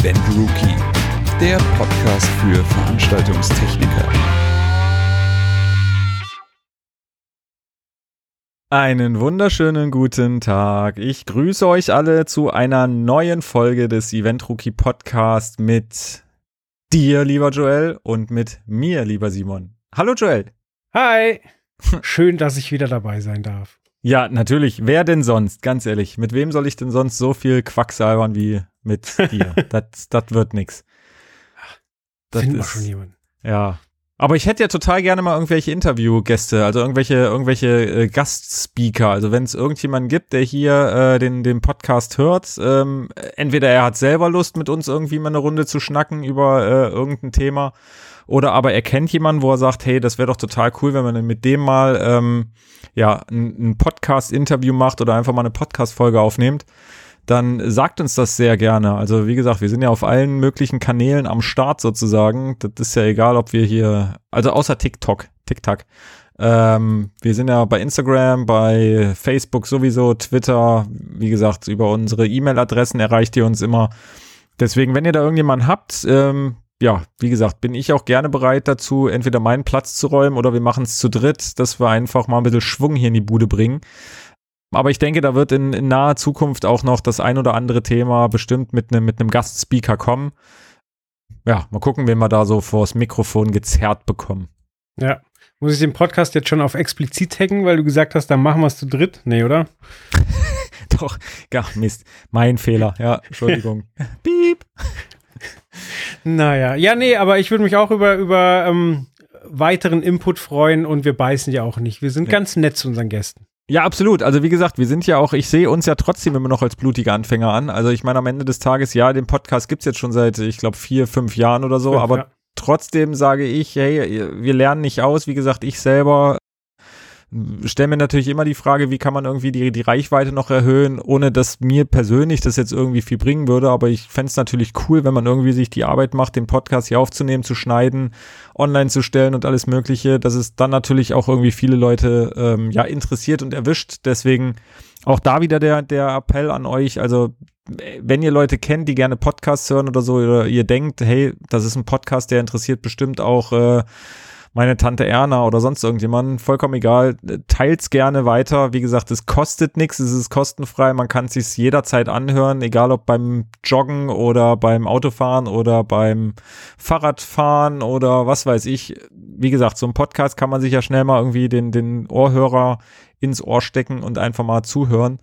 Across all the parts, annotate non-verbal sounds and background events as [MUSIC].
Event Rookie, der Podcast für Veranstaltungstechniker. Einen wunderschönen guten Tag. Ich grüße euch alle zu einer neuen Folge des Event Rookie Podcast mit dir, lieber Joel, und mit mir, lieber Simon. Hallo Joel. Hi. [LAUGHS] Schön, dass ich wieder dabei sein darf. Ja, natürlich. Wer denn sonst? Ganz ehrlich. Mit wem soll ich denn sonst so viel Quacksalbern wie mit dir? [LAUGHS] das, das wird nix. Das Finden wir schon jemanden. Ja. Aber ich hätte ja total gerne mal irgendwelche Interviewgäste, also irgendwelche, irgendwelche äh, Gastspeaker. Also wenn es irgendjemanden gibt, der hier äh, den, den Podcast hört, ähm, entweder er hat selber Lust, mit uns irgendwie mal eine Runde zu schnacken über äh, irgendein Thema, oder aber er kennt jemanden, wo er sagt, hey, das wäre doch total cool, wenn man mit dem mal ähm, ja ein, ein Podcast-Interview macht oder einfach mal eine Podcast-Folge aufnimmt dann sagt uns das sehr gerne. Also wie gesagt, wir sind ja auf allen möglichen Kanälen am Start sozusagen. Das ist ja egal, ob wir hier, also außer TikTok, TikTok. Ähm, wir sind ja bei Instagram, bei Facebook sowieso, Twitter. Wie gesagt, über unsere E-Mail-Adressen erreicht ihr uns immer. Deswegen, wenn ihr da irgendjemanden habt, ähm, ja, wie gesagt, bin ich auch gerne bereit dazu, entweder meinen Platz zu räumen oder wir machen es zu dritt, dass wir einfach mal ein bisschen Schwung hier in die Bude bringen. Aber ich denke, da wird in, in naher Zukunft auch noch das ein oder andere Thema bestimmt mit einem mit einem Gastspeaker kommen. Ja, mal gucken, wen wir da so vors Mikrofon gezerrt bekommen. Ja. Muss ich den Podcast jetzt schon auf explizit taggen, weil du gesagt hast, dann machen wir es zu dritt? Nee, oder? [LAUGHS] Doch, ja, Mist. Mein Fehler. Ja, Entschuldigung. [LAUGHS] Piep. Naja, ja, nee, aber ich würde mich auch über, über ähm, weiteren Input freuen und wir beißen ja auch nicht. Wir sind nee. ganz nett zu unseren Gästen. Ja, absolut. Also wie gesagt, wir sind ja auch, ich sehe uns ja trotzdem immer noch als blutige Anfänger an. Also ich meine, am Ende des Tages, ja, den Podcast gibt's jetzt schon seit, ich glaube, vier, fünf Jahren oder so, fünf, aber ja. trotzdem sage ich, hey, wir lernen nicht aus. Wie gesagt, ich selber stelle mir natürlich immer die Frage, wie kann man irgendwie die, die Reichweite noch erhöhen, ohne dass mir persönlich das jetzt irgendwie viel bringen würde. Aber ich fände es natürlich cool, wenn man irgendwie sich die Arbeit macht, den Podcast hier aufzunehmen, zu schneiden, online zu stellen und alles Mögliche, dass es dann natürlich auch irgendwie viele Leute ähm, ja interessiert und erwischt. Deswegen auch da wieder der, der Appell an euch. Also wenn ihr Leute kennt, die gerne Podcasts hören oder so, oder ihr denkt, hey, das ist ein Podcast, der interessiert bestimmt auch äh, meine Tante Erna oder sonst irgendjemanden, vollkommen egal, teilt's gerne weiter. Wie gesagt, es kostet nichts, es ist kostenfrei, man kann es sich jederzeit anhören, egal ob beim Joggen oder beim Autofahren oder beim Fahrradfahren oder was weiß ich. Wie gesagt, so ein Podcast kann man sich ja schnell mal irgendwie den, den Ohrhörer ins Ohr stecken und einfach mal zuhören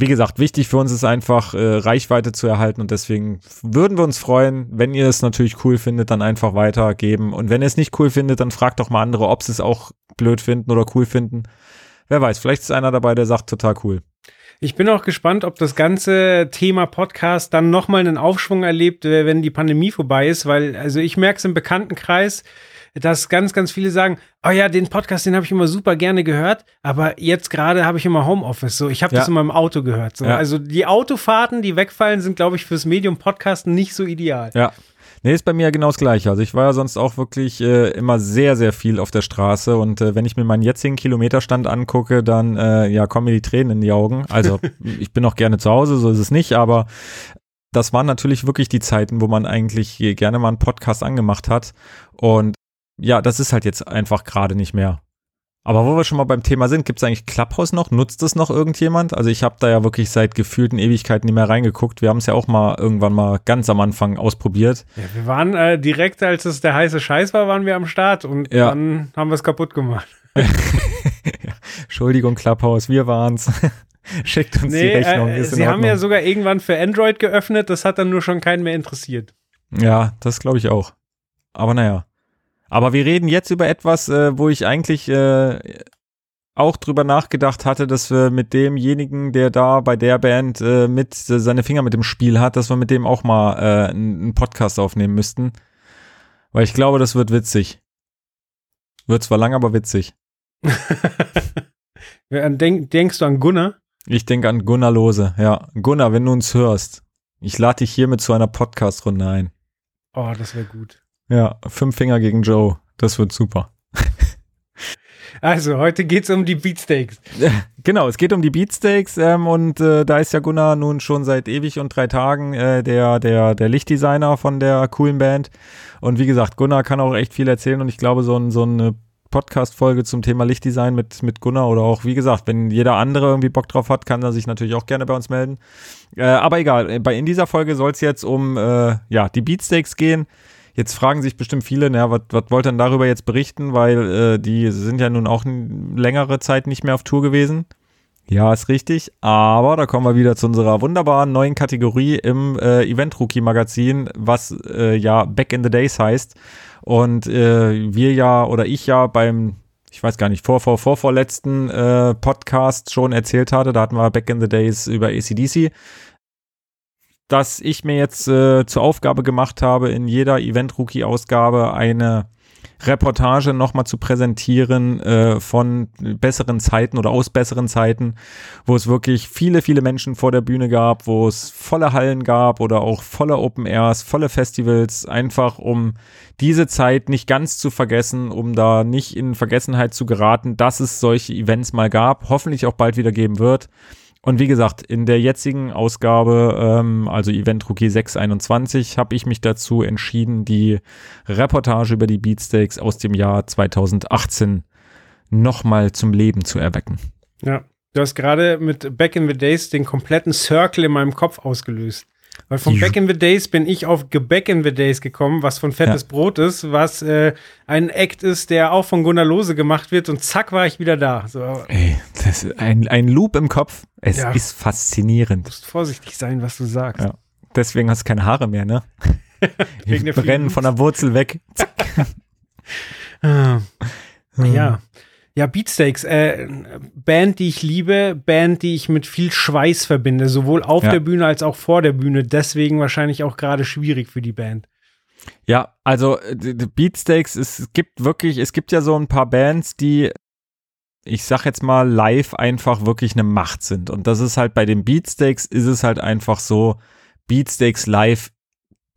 wie gesagt, wichtig für uns ist einfach, äh, Reichweite zu erhalten und deswegen würden wir uns freuen, wenn ihr es natürlich cool findet, dann einfach weitergeben. Und wenn ihr es nicht cool findet, dann fragt doch mal andere, ob sie es auch blöd finden oder cool finden. Wer weiß, vielleicht ist einer dabei, der sagt total cool. Ich bin auch gespannt, ob das ganze Thema Podcast dann nochmal einen Aufschwung erlebt, äh, wenn die Pandemie vorbei ist, weil, also ich merke es im Bekanntenkreis, dass ganz, ganz viele sagen, oh ja, den Podcast, den habe ich immer super gerne gehört, aber jetzt gerade habe ich immer Homeoffice. So, ich habe ja. das immer im Auto gehört. So. Ja. Also die Autofahrten, die wegfallen, sind, glaube ich, fürs Medium Podcast nicht so ideal. Ja. Nee, ist bei mir genau das Gleiche. Also ich war ja sonst auch wirklich äh, immer sehr, sehr viel auf der Straße und äh, wenn ich mir meinen jetzigen Kilometerstand angucke, dann äh, ja kommen mir die Tränen in die Augen. Also [LAUGHS] ich bin auch gerne zu Hause, so ist es nicht, aber das waren natürlich wirklich die Zeiten, wo man eigentlich gerne mal einen Podcast angemacht hat und ja, das ist halt jetzt einfach gerade nicht mehr. Aber wo wir schon mal beim Thema sind, gibt es eigentlich Clubhouse noch? Nutzt es noch irgendjemand? Also ich habe da ja wirklich seit gefühlten Ewigkeiten nicht mehr reingeguckt. Wir haben es ja auch mal irgendwann mal ganz am Anfang ausprobiert. Ja, wir waren äh, direkt, als es der heiße Scheiß war, waren wir am Start und ja. dann haben wir es kaputt gemacht. [LAUGHS] Entschuldigung, Clubhouse, wir waren's. [LAUGHS] Schickt uns nee, die Rechnung. Äh, sie haben ja sogar irgendwann für Android geöffnet, das hat dann nur schon keinen mehr interessiert. Ja, das glaube ich auch. Aber naja. Aber wir reden jetzt über etwas, äh, wo ich eigentlich äh, auch drüber nachgedacht hatte, dass wir mit demjenigen, der da bei der Band äh, mit äh, seine Finger mit dem Spiel hat, dass wir mit dem auch mal äh, einen Podcast aufnehmen müssten. Weil ich glaube, das wird witzig. Wird zwar lang, aber witzig. [LAUGHS] Denk, denkst du an Gunnar? Ich denke an Gunnar Lose, ja. Gunnar, wenn du uns hörst, ich lade dich hiermit zu einer Podcast-Runde ein. Oh, das wäre gut. Ja, fünf Finger gegen Joe. Das wird super. [LAUGHS] Also, heute geht es um die Beatsteaks. [LAUGHS] Genau, es geht um die Beatsteaks ähm, und äh, da ist ja Gunnar nun schon seit ewig und drei Tagen äh, der, der, der Lichtdesigner von der coolen Band. Und wie gesagt, Gunnar kann auch echt viel erzählen und ich glaube, so, ein, so eine Podcast-Folge zum Thema Lichtdesign mit, mit Gunnar oder auch, wie gesagt, wenn jeder andere irgendwie Bock drauf hat, kann er sich natürlich auch gerne bei uns melden. Äh, aber egal, bei, in dieser Folge soll es jetzt um äh, ja, die Beatsteaks gehen. Jetzt fragen sich bestimmt viele, naja, was, wollt ihr denn darüber jetzt berichten, weil äh, die sind ja nun auch längere Zeit nicht mehr auf Tour gewesen. Ja, ist richtig. Aber da kommen wir wieder zu unserer wunderbaren neuen Kategorie im äh, Event Rookie Magazin, was äh, ja Back in the Days heißt. Und äh, wir ja oder ich ja beim, ich weiß gar nicht, vor, vor, vor, vorletzten äh, Podcast schon erzählt hatte, da hatten wir Back in the Days über ACDC, dass ich mir jetzt äh, zur Aufgabe gemacht habe, in jeder Event Rookie Ausgabe eine Reportage nochmal zu präsentieren äh, von besseren Zeiten oder aus besseren Zeiten, wo es wirklich viele, viele Menschen vor der Bühne gab, wo es volle Hallen gab oder auch volle Open Airs, volle Festivals, einfach um diese Zeit nicht ganz zu vergessen, um da nicht in Vergessenheit zu geraten, dass es solche Events mal gab, hoffentlich auch bald wieder geben wird. Und wie gesagt, in der jetzigen Ausgabe, ähm, also Event Rookie 621, habe ich mich dazu entschieden, die Reportage über die Beatsteaks aus dem Jahr 2018 nochmal zum Leben zu erwecken. Ja, du hast gerade mit Back in the Days den kompletten Circle in meinem Kopf ausgelöst. Weil von Back in the Days bin ich auf Gebäck in the Days gekommen, was von Fettes ja. Brot ist, was äh, ein Act ist, der auch von Gunnar Lose gemacht wird und zack war ich wieder da. So. Ey, das ist ein, ein Loop im Kopf. Es ja. ist faszinierend. Du musst vorsichtig sein, was du sagst. Ja. Deswegen hast du keine Haare mehr, ne? [LAUGHS] Wegen brennen von der Wurzel weg. Zack. [LAUGHS] Ah. ja. Ja, Beatsteaks, äh, Band, die ich liebe, Band, die ich mit viel Schweiß verbinde, sowohl auf ja. der Bühne als auch vor der Bühne. Deswegen wahrscheinlich auch gerade schwierig für die Band. Ja, also Beatsteaks, es gibt wirklich, es gibt ja so ein paar Bands, die, ich sag jetzt mal, live einfach wirklich eine Macht sind. Und das ist halt bei den Beatsteaks, ist es halt einfach so, Beatsteaks live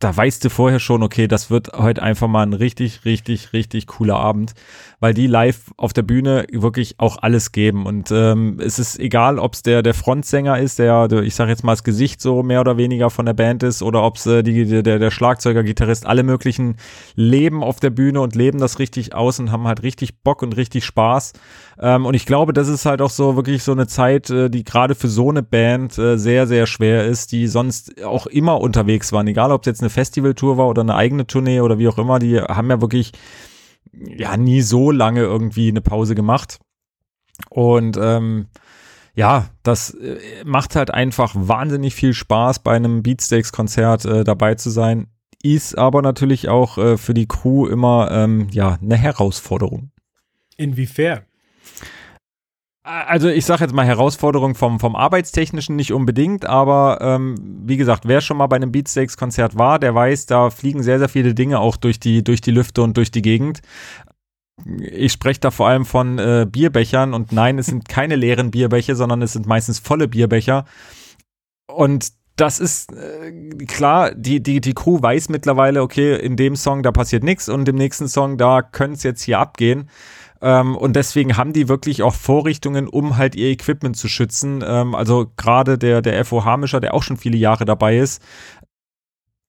da weißt du vorher schon, okay, das wird heute einfach mal ein richtig, richtig, richtig cooler Abend, weil die live auf der Bühne wirklich auch alles geben. Und ähm, es ist egal, ob es der, der Frontsänger ist, der, ich sag jetzt mal, das Gesicht so mehr oder weniger von der Band ist, oder ob es äh, die, der, der Schlagzeuger, Gitarrist, alle möglichen leben auf der Bühne und leben das richtig aus und haben halt richtig Bock und richtig Spaß. Ähm, und ich glaube, das ist halt auch so wirklich so eine Zeit, äh, die gerade für so eine Band äh, sehr, sehr schwer ist, die sonst auch immer unterwegs waren, egal ob es jetzt eine Festivaltour war oder eine eigene Tournee oder wie auch immer, die haben ja wirklich ja nie so lange irgendwie eine Pause gemacht. Und ähm, ja, das äh, macht halt einfach wahnsinnig viel Spaß, bei einem Beatsteaks-Konzert äh, dabei zu sein. Ist aber natürlich auch äh, für die Crew immer ähm, ja eine Herausforderung. Inwiefern? Also ich sage jetzt mal Herausforderung vom, vom Arbeitstechnischen nicht unbedingt, aber ähm, wie gesagt, wer schon mal bei einem Beatsteaks-Konzert war, der weiß, da fliegen sehr, sehr viele Dinge auch durch die, durch die Lüfte und durch die Gegend. Ich spreche da vor allem von äh, Bierbechern und nein, es sind keine leeren Bierbecher, sondern es sind meistens volle Bierbecher. Und das ist äh, klar, die, die, die Crew weiß mittlerweile, okay, in dem Song, da passiert nichts und im nächsten Song, da könnte es jetzt hier abgehen. Ähm, und deswegen haben die wirklich auch Vorrichtungen, um halt ihr Equipment zu schützen. Ähm, also gerade der, der FOH Mischer, der auch schon viele Jahre dabei ist,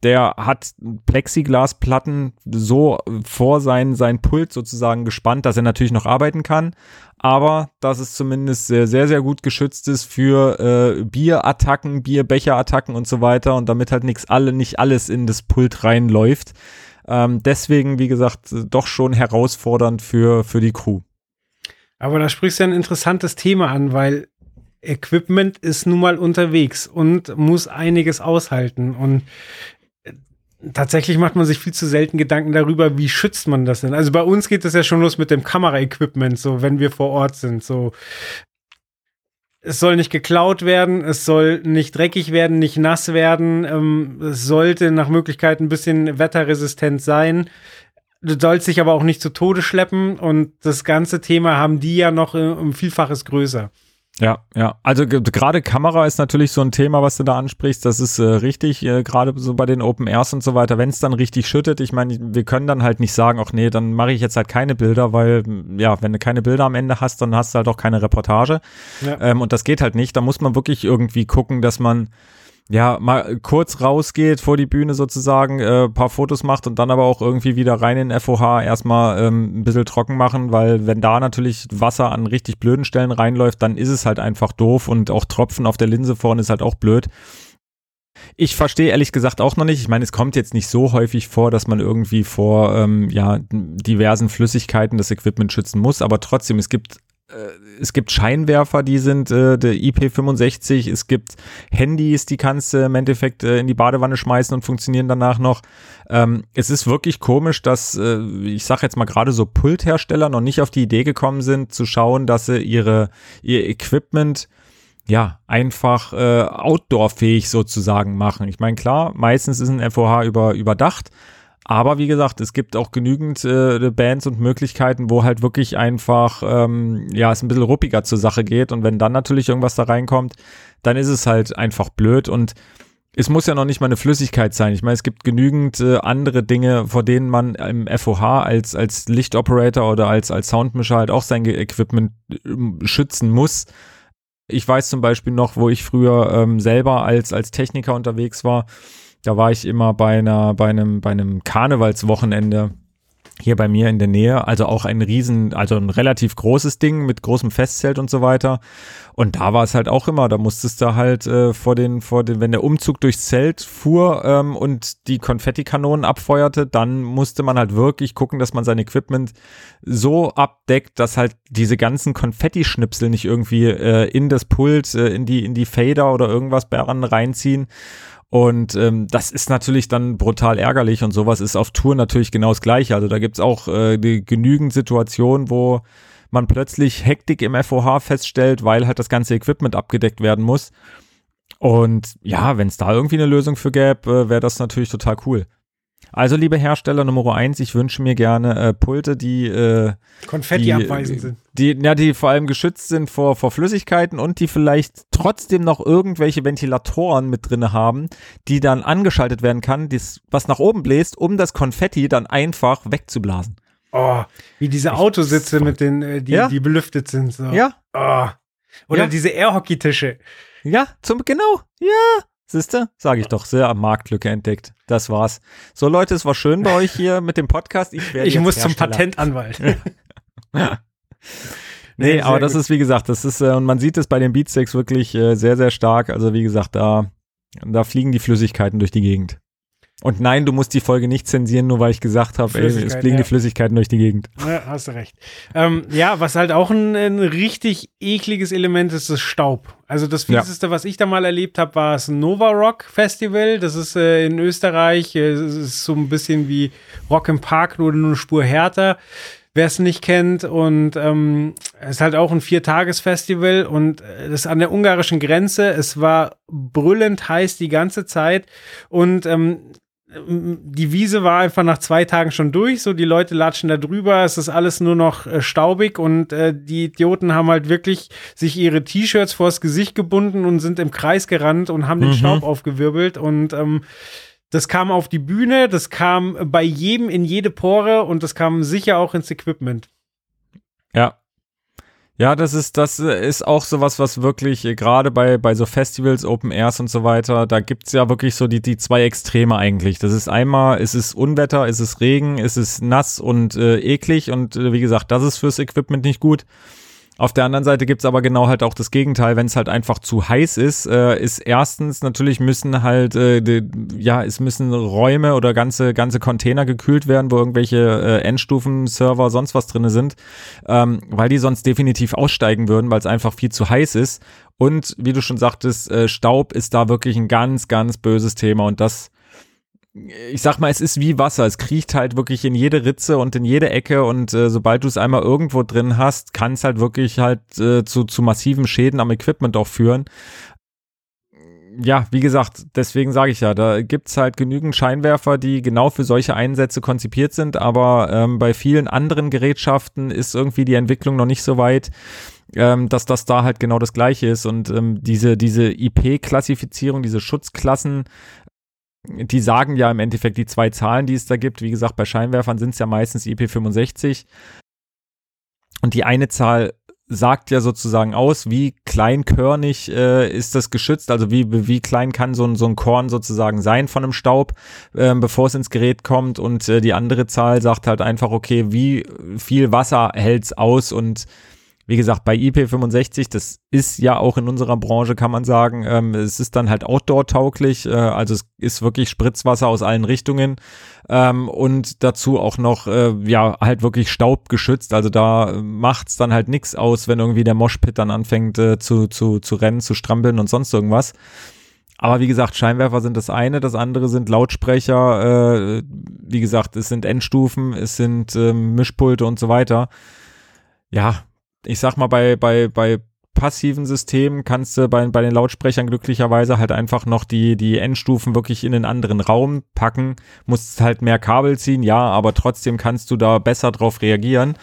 der hat Plexiglasplatten so vor sein, sein Pult sozusagen gespannt, dass er natürlich noch arbeiten kann, aber dass es zumindest sehr, sehr, sehr gut geschützt ist für äh, Bierattacken, Bierbecherattacken und so weiter und damit halt nichts alle, nicht alles in das Pult reinläuft. Ähm, deswegen, wie gesagt, doch schon herausfordernd für, für die Crew. Aber da sprichst du ein interessantes Thema an, weil Equipment ist nun mal unterwegs und muss einiges aushalten. Und äh, tatsächlich macht man sich viel zu selten Gedanken darüber, wie schützt man das denn? Also bei uns geht es ja schon los mit dem Kameraequipment, so wenn wir vor Ort sind. So es soll nicht geklaut werden, es soll nicht dreckig werden, nicht nass werden, ähm, es sollte nach Möglichkeit ein bisschen wetterresistent sein. Du sollst dich aber auch nicht zu Tode schleppen und das ganze Thema haben die ja noch äh, um Vielfaches größer. Ja, ja. Also gerade Kamera ist natürlich so ein Thema, was du da ansprichst. Das ist äh, richtig, äh, gerade so bei den Open Airs und so weiter. Wenn es dann richtig schüttet, ich meine, wir können dann halt nicht sagen, ach nee, dann mache ich jetzt halt keine Bilder, weil ja, wenn du keine Bilder am Ende hast, dann hast du halt auch keine Reportage. Ja. Ähm, und das geht halt nicht. Da muss man wirklich irgendwie gucken, dass man ja, mal kurz rausgeht vor die Bühne sozusagen, äh, paar Fotos macht und dann aber auch irgendwie wieder rein in FOH erstmal ähm, ein bisschen trocken machen, weil wenn da natürlich Wasser an richtig blöden Stellen reinläuft, dann ist es halt einfach doof und auch Tropfen auf der Linse vorne ist halt auch blöd. Ich verstehe ehrlich gesagt auch noch nicht. Ich meine, es kommt jetzt nicht so häufig vor, dass man irgendwie vor ähm, ja, diversen Flüssigkeiten das Equipment schützen muss, aber trotzdem, es gibt es gibt Scheinwerfer, die sind äh, der IP65, es gibt Handys, die kannst du im Endeffekt äh, in die Badewanne schmeißen und funktionieren danach noch. Ähm, es ist wirklich komisch, dass äh, ich sage jetzt mal gerade so Pulthersteller noch nicht auf die Idee gekommen sind, zu schauen, dass sie ihre ihr Equipment ja, einfach äh, outdoor-fähig sozusagen machen. Ich meine, klar, meistens ist ein FOH über, überdacht, aber wie gesagt, es gibt auch genügend äh, Bands und Möglichkeiten, wo halt wirklich einfach, ähm, ja, es ein bisschen ruppiger zur Sache geht. Und wenn dann natürlich irgendwas da reinkommt, dann ist es halt einfach blöd. Und es muss ja noch nicht mal eine Flüssigkeit sein. Ich meine, es gibt genügend äh, andere Dinge, vor denen man im FOH als, als Lichtoperator oder als, als Soundmischer halt auch sein Equipment äh, schützen muss. Ich weiß zum Beispiel noch, wo ich früher ähm, selber als, als Techniker unterwegs war, da war ich immer bei einer, bei einem, bei einem Karnevalswochenende hier bei mir in der Nähe, also auch ein riesen, also ein relativ großes Ding mit großem Festzelt und so weiter. Und da war es halt auch immer, da musstest du halt äh, vor den, vor den, wenn der Umzug durchs Zelt fuhr ähm, und die Konfettikanonen abfeuerte, dann musste man halt wirklich gucken, dass man sein Equipment so abdeckt, dass halt diese ganzen Konfettischnipsel nicht irgendwie äh, in das Pult, äh, in die, in die Fader oder irgendwas daran reinziehen. Und ähm, das ist natürlich dann brutal ärgerlich und sowas ist auf Tour natürlich genau das Gleiche. Also da gibt's auch äh, die, genügend Situationen, wo man plötzlich Hektik im FOH feststellt, weil halt das ganze Equipment abgedeckt werden muss. Und ja, wenn es da irgendwie eine Lösung für gäbe, äh, wäre das natürlich total cool. Also, liebe Hersteller Nummer eins, ich wünsche mir gerne äh, Pulte, die äh, Konfetti die, abweisend sind. Die, ja, die vor allem geschützt sind vor, vor Flüssigkeiten und die vielleicht trotzdem noch irgendwelche Ventilatoren mit drinne haben, die dann angeschaltet werden kann, dies, was nach oben bläst, um das Konfetti dann einfach wegzublasen. Oh, wie diese Autositze mit den, äh, die, ja? die belüftet sind. So. Ja. Oh. Oder ja. diese Airhockey-Tische. Ja, zum, genau, ja. Siehste, sage ich doch, sehr am Marktlücke entdeckt. Das war's. So Leute, es war schön bei euch hier mit dem Podcast. Ich, ich muss Hersteller. zum Patentanwalt. [LAUGHS] nee, nee aber das gut. ist wie gesagt, das ist äh, und man sieht es bei den Beatsteaks wirklich äh, sehr sehr stark. Also wie gesagt, da da fliegen die Flüssigkeiten durch die Gegend. Und nein, du musst die Folge nicht zensieren, nur weil ich gesagt habe, ey, es fliegen ja. die Flüssigkeiten durch die Gegend. Ja, hast du recht. Ähm, ja, was halt auch ein, ein, richtig ekliges Element ist, ist Staub. Also das Fieseste, ja. was ich da mal erlebt habe, war das Nova Rock Festival. Das ist äh, in Österreich. Es ist so ein bisschen wie Rock im Park, nur eine Spur härter wer es nicht kennt. Und ähm, es ist halt auch ein Viertagesfestival und äh, das ist an der ungarischen Grenze. Es war brüllend heiß die ganze Zeit. Und ähm, die Wiese war einfach nach zwei Tagen schon durch, so die Leute latschen da drüber, es ist alles nur noch äh, staubig und äh, die Idioten haben halt wirklich sich ihre T-Shirts vors Gesicht gebunden und sind im Kreis gerannt und haben mhm. den Staub aufgewirbelt und ähm, das kam auf die Bühne, das kam bei jedem in jede Pore und das kam sicher auch ins Equipment. Ja, ja, das ist, das ist auch sowas, was wirklich, äh, gerade bei, bei so Festivals, Open Airs und so weiter, da gibt's ja wirklich so die, die zwei Extreme eigentlich. Das ist einmal, ist es Unwetter, ist es Regen, ist es nass und äh, eklig und äh, wie gesagt, das ist fürs Equipment nicht gut. Auf der anderen Seite gibt's aber genau halt auch das Gegenteil, wenn es halt einfach zu heiß ist, äh, ist erstens natürlich müssen halt, äh, die, ja, es müssen Räume oder ganze, ganze Container gekühlt werden, wo irgendwelche äh, Endstufen-Server sonst was drinne sind, ähm, weil die sonst definitiv aussteigen würden, weil es einfach viel zu heiß ist. Und wie du schon sagtest, äh, Staub ist da wirklich ein ganz, ganz böses Thema und das ich sag mal, es ist wie Wasser. Es kriecht halt wirklich in jede Ritze und in jede Ecke und äh, sobald du es einmal irgendwo drin hast, kann es halt wirklich halt äh, zu, zu massiven Schäden am Equipment auch führen. Ja, wie gesagt, deswegen sage ich ja, da gibt's halt genügend Scheinwerfer, die genau für solche Einsätze konzipiert sind, aber ähm, bei vielen anderen Gerätschaften ist irgendwie die Entwicklung noch nicht so weit ähm, dass das da halt genau das gleiche ist und ähm, diese, diese IP-Klassifizierung, diese Schutzklassen, die sagen ja im Endeffekt die zwei Zahlen, die es da gibt. Wie gesagt, bei Scheinwerfern sind es ja meistens IP65. Und die eine Zahl sagt ja sozusagen aus, wie kleinkörnig äh, ist das geschützt, also wie, wie klein kann so ein, so ein Korn sozusagen sein von einem Staub, äh, bevor es ins Gerät kommt und äh, die andere Zahl sagt halt einfach, okay, wie viel Wasser hält's aus und wie gesagt, bei IP65, das ist ja auch in unserer Branche, kann man sagen, ähm, es ist dann halt outdoor-tauglich, äh, also es ist wirklich Spritzwasser aus allen Richtungen ähm, und dazu auch noch, äh, ja, halt wirklich staubgeschützt, also da macht's dann halt nix aus, wenn irgendwie der Moshpit dann anfängt äh, zu, zu, zu rennen, zu strampeln und sonst irgendwas. Aber wie gesagt, Scheinwerfer sind das eine, das andere sind Lautsprecher, äh, wie gesagt, es sind Endstufen, es sind äh, Mischpulte und so weiter. Ja, ich sag mal, bei, bei, bei passiven Systemen kannst du bei, bei den Lautsprechern glücklicherweise halt einfach noch die, die Endstufen wirklich in einen anderen Raum packen, musst halt mehr Kabel ziehen, ja, aber trotzdem kannst du da besser drauf reagieren.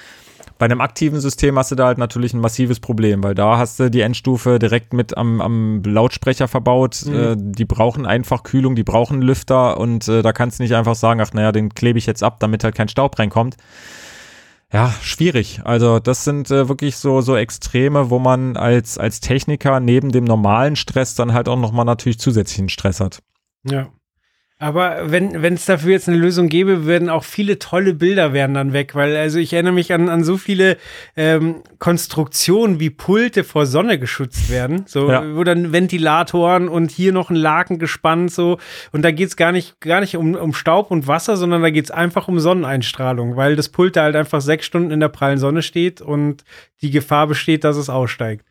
Bei einem aktiven System hast du da halt natürlich ein massives Problem, weil da hast du die Endstufe direkt mit am, am Lautsprecher verbaut. Mhm. Äh, die brauchen einfach Kühlung, die brauchen Lüfter und äh, da kannst du nicht einfach sagen, ach naja, den klebe ich jetzt ab, damit halt kein Staub reinkommt ja, schwierig. Also das sind äh, wirklich so so Extreme, wo man als als Techniker neben dem normalen Stress dann halt auch noch mal natürlich zusätzlichen Stress hat. Ja. Aber wenn es dafür jetzt eine Lösung gäbe, würden auch viele tolle Bilder werden dann weg, weil also ich erinnere mich an, an so viele ähm, Konstruktionen, wie Pulte vor Sonne geschützt werden, so ja. wo dann Ventilatoren und hier noch ein Laken gespannt so und da geht's gar nicht gar nicht um, um Staub und Wasser, sondern da geht's einfach um Sonneneinstrahlung, weil das Pult da halt einfach sechs Stunden in der prallen Sonne steht und die Gefahr besteht, dass es aussteigt.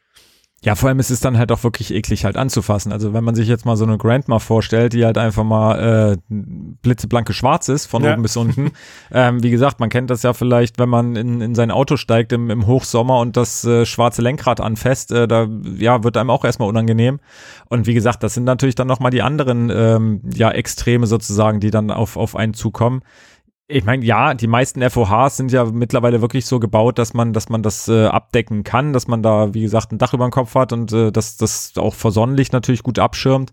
Ja, vor allem ist es dann halt auch wirklich eklig halt anzufassen. Also wenn man sich jetzt mal so eine Grandma vorstellt, die halt einfach mal äh, blitzeblanke schwarz ist, von ja. oben bis unten. [LAUGHS] ähm, wie gesagt, man kennt das ja vielleicht, wenn man in, in sein Auto steigt im, im Hochsommer und das äh, schwarze Lenkrad anfasst, äh, da ja, wird einem auch erstmal unangenehm. Und wie gesagt, das sind natürlich dann nochmal die anderen ähm, ja, Extreme sozusagen, die dann auf, auf einen zukommen ich meine, ja, die meisten FOHs sind ja mittlerweile wirklich so gebaut, dass man, dass man das äh, abdecken kann, dass man da, wie gesagt, ein Dach über dem Kopf hat und äh, dass das auch vor Sonnenlicht natürlich gut abschirmt.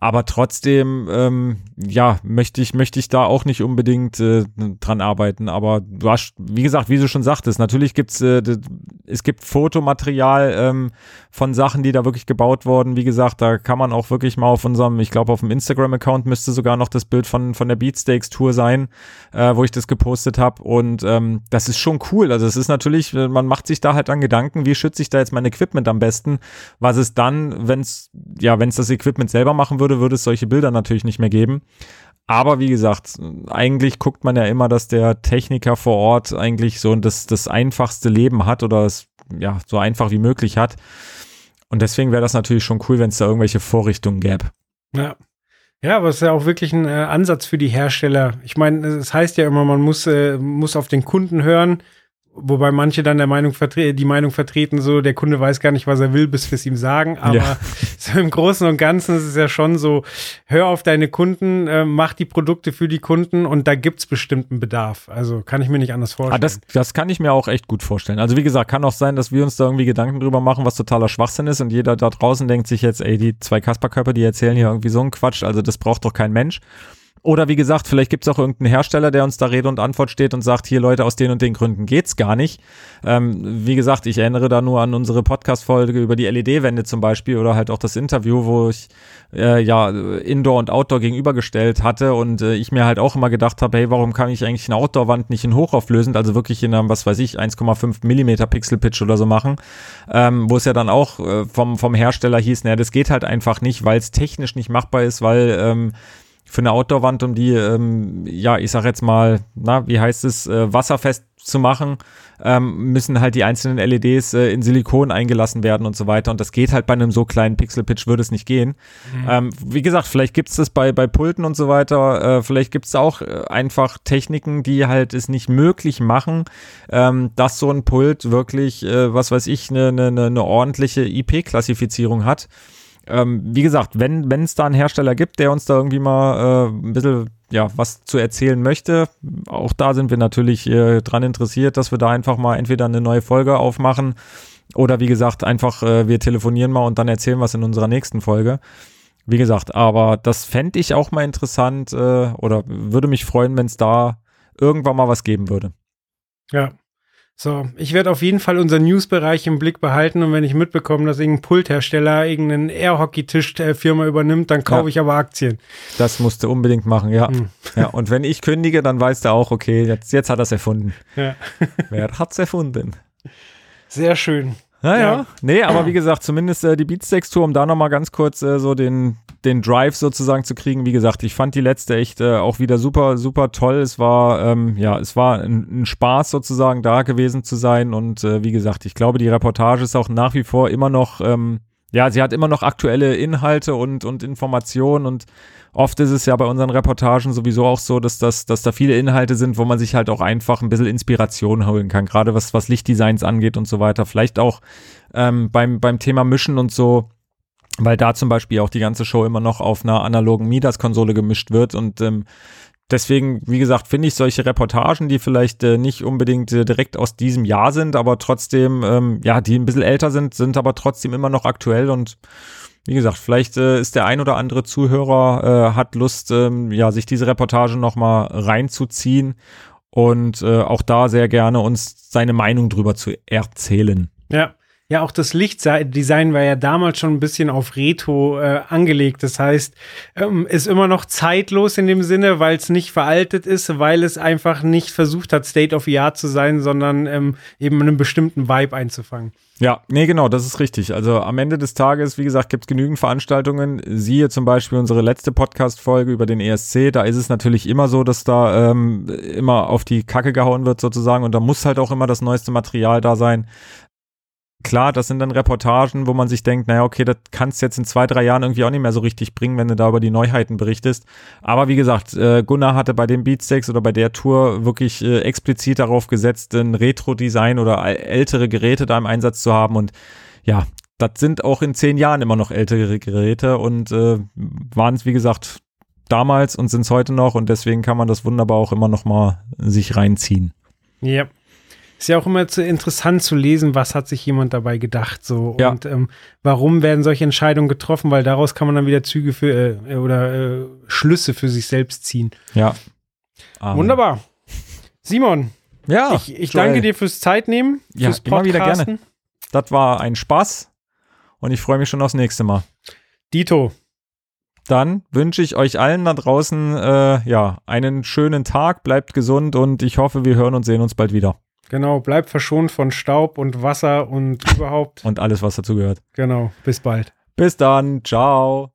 Aber trotzdem, ähm, ja, möchte ich, möchte ich da auch nicht unbedingt äh, dran arbeiten. Aber du hast, wie gesagt, wie du schon sagtest, natürlich gibt's, äh, es gibt Fotomaterial ähm, von Sachen, die da wirklich gebaut wurden. Wie gesagt, da kann man auch wirklich mal auf unserem, ich glaube, auf dem Instagram-Account müsste sogar noch das Bild von, von der Beatsteaks-Tour sein, äh, wo ich das gepostet habe. Und ähm, das ist schon cool. Also es ist natürlich, man macht sich da halt an Gedanken, wie schütze ich da jetzt mein Equipment am besten? Was ist dann, wenn es, ja, wenn es das Equipment selber machen würde, würde, würde es solche Bilder natürlich nicht mehr geben. Aber wie gesagt, eigentlich guckt man ja immer, dass der Techniker vor Ort eigentlich so das, das einfachste Leben hat oder es ja so einfach wie möglich hat. Und deswegen wäre das natürlich schon cool, wenn es da irgendwelche Vorrichtungen gäbe. Ja. Ja, aber es ist ja auch wirklich ein äh, Ansatz für die Hersteller. Ich meine, es heißt ja immer, man muss, äh, muss auf den Kunden hören. Wobei manche dann der Meinung die Meinung vertreten, so der Kunde weiß gar nicht, was er will, bis wir es ihm sagen. Aber ja. [LAUGHS] so im Großen und Ganzen ist es ja schon so, hör auf deine Kunden, äh, mach die Produkte für die Kunden und da gibt's bestimmten Bedarf. Also kann ich mir nicht anders vorstellen. Ah, das, das kann ich mir auch echt gut vorstellen. Also wie gesagt, kann auch sein, dass wir uns da irgendwie Gedanken drüber machen, was totaler Schwachsinn ist und jeder da draußen denkt sich jetzt, ey, die zwei Kasperkörper, die erzählen hier irgendwie so einen Quatsch, also das braucht doch kein Mensch. Oder wie gesagt, vielleicht gibt es auch irgendeinen Hersteller, der uns da Rede und Antwort steht und sagt, hier Leute, aus den und den Gründen geht's gar nicht. Ähm, wie gesagt, ich erinnere da nur an unsere Podcast-Folge über die LED-Wände zum Beispiel oder halt auch das Interview, wo ich äh, ja Indoor und Outdoor gegenübergestellt hatte und äh, ich mir halt auch immer gedacht habe, hey, warum kann ich eigentlich eine Outdoor-Wand nicht in hochauflösend, also wirklich in einem, was weiß ich, 1,5 Millimeter Pixel-Pitch oder so machen, ähm, wo es ja dann auch äh, vom, vom Hersteller hieß, naja, das geht halt einfach nicht, weil es technisch nicht machbar ist, weil ähm, für eine Outdoor-Wand, um die, ähm, ja, ich sag jetzt mal, na, wie heißt es, äh, wasserfest zu machen, ähm, müssen halt die einzelnen LEDs äh, in Silikon eingelassen werden und so weiter. Und das geht halt bei einem so kleinen Pixel-Pitch, würde es nicht gehen. Mhm. Ähm, wie gesagt, vielleicht gibt es das bei, bei Pulten und so weiter. Äh, vielleicht gibt es auch äh, einfach Techniken, die halt es nicht möglich machen, ähm, dass so ein Pult wirklich, äh, was weiß ich, eine ne, ne, ne ordentliche IP-Klassifizierung hat ähm, wie gesagt, wenn es da einen Hersteller gibt, der uns da irgendwie mal äh, ein bisschen ja, was zu erzählen möchte, auch da sind wir natürlich äh, dran interessiert, dass wir da einfach mal entweder eine neue Folge aufmachen Oder wie gesagt, einfach, äh, wir telefonieren mal und dann erzählen was in unserer nächsten Folge. Wie gesagt, aber das fände ich auch mal interessant äh, oder würde mich freuen, wenn es da irgendwann mal was geben würde. Ja, so, ich werde auf jeden Fall unseren News-Bereich im Blick behalten und wenn ich mitbekomme, dass irgendein Pulthersteller irgendeinen Air-Hockey-Tisch-Firma übernimmt, dann kaufe ja. ich aber Aktien. Das musst du unbedingt machen, ja. Hm. ja. Und wenn ich kündige, dann weißt du auch, okay, jetzt, jetzt hat er es erfunden. Ja. Wer es erfunden? Sehr schön. Naja, ja. nee, aber wie gesagt, zumindest äh, die Beatsteaks-Tour, um da nochmal ganz kurz äh, so den, den Drive sozusagen zu kriegen. Wie gesagt, ich fand die letzte echt äh, auch wieder super, super toll. Es war, ähm, ja, es war ein, ein, Spaß sozusagen da gewesen zu sein. Und äh, wie gesagt, ich glaube, die Reportage ist auch nach wie vor immer noch, ähm, ja, sie hat immer noch aktuelle Inhalte und, und Informationen und oft ist es ja bei unseren Reportagen sowieso auch so, dass, das, dass da viele Inhalte sind, wo man sich halt auch einfach ein bisschen Inspiration holen kann, gerade was, was Lichtdesigns angeht und so weiter. Vielleicht auch ähm, beim, beim Thema Mischen und so weil da zum Beispiel auch die ganze Show immer noch auf einer analogen Midas-Konsole gemischt wird und ähm, deswegen, wie gesagt, finde ich solche Reportagen, die vielleicht äh, nicht unbedingt äh, direkt aus diesem Jahr sind, aber trotzdem, ähm, ja, die ein bisschen älter sind, sind aber trotzdem immer noch aktuell und wie gesagt, vielleicht äh, ist der ein oder andere Zuhörer, äh, hat Lust, ähm, ja, sich diese Reportage nochmal reinzuziehen und äh, auch da sehr gerne uns seine Meinung drüber zu erzählen. Ja, ja, auch das Lichtdesign war ja damals schon ein bisschen auf Retro äh, angelegt. Das heißt, ähm, ist immer noch zeitlos in dem Sinne, weil es nicht veraltet ist, weil es einfach nicht versucht hat, State of the Art zu sein, sondern ähm, eben einen bestimmten Vibe einzufangen. Ja, nee, genau, das ist richtig. Also am Ende des Tages, wie gesagt, gibt es genügend Veranstaltungen. Siehe zum Beispiel unsere letzte Podcast-Folge über den ESC. Da ist es natürlich immer so, dass da ähm, immer auf die Kacke gehauen wird sozusagen und da muss halt auch immer das neueste Material da sein. Klar, das sind dann Reportagen, wo man sich denkt, naja, okay, das kannst du jetzt in zwei, drei Jahren irgendwie auch nicht mehr so richtig bringen, wenn du da über die Neuheiten berichtest. Aber wie gesagt, äh, Gunnar hatte bei den Beatsteaks oder bei der Tour wirklich äh, explizit darauf gesetzt, ein Retro-Design oder ältere Geräte da im Einsatz zu haben. Und ja, das sind auch in zehn Jahren immer noch ältere Geräte und äh, waren es, wie gesagt, damals und sind es heute noch. Und deswegen kann man das wunderbar auch immer noch mal sich reinziehen. Ja. Ist ja auch immer zu interessant zu lesen, was hat sich jemand dabei gedacht so ja. und ähm, warum werden solche Entscheidungen getroffen, weil daraus kann man dann wieder Züge für äh, oder äh, Schlüsse für sich selbst ziehen. Ja. Amen. Wunderbar. Simon. Ja. Ich, ich danke dir fürs Zeitnehmen, fürs ja, immer wieder gerne. Das war ein Spaß und ich freue mich schon aufs nächste Mal. Dito. Dann wünsche ich euch allen da draußen äh, ja einen schönen Tag, bleibt gesund und ich hoffe, wir hören und sehen uns bald wieder. Genau, bleibt verschont von Staub und Wasser und überhaupt. Und alles, was dazu gehört. Genau, bis bald. Bis dann, ciao.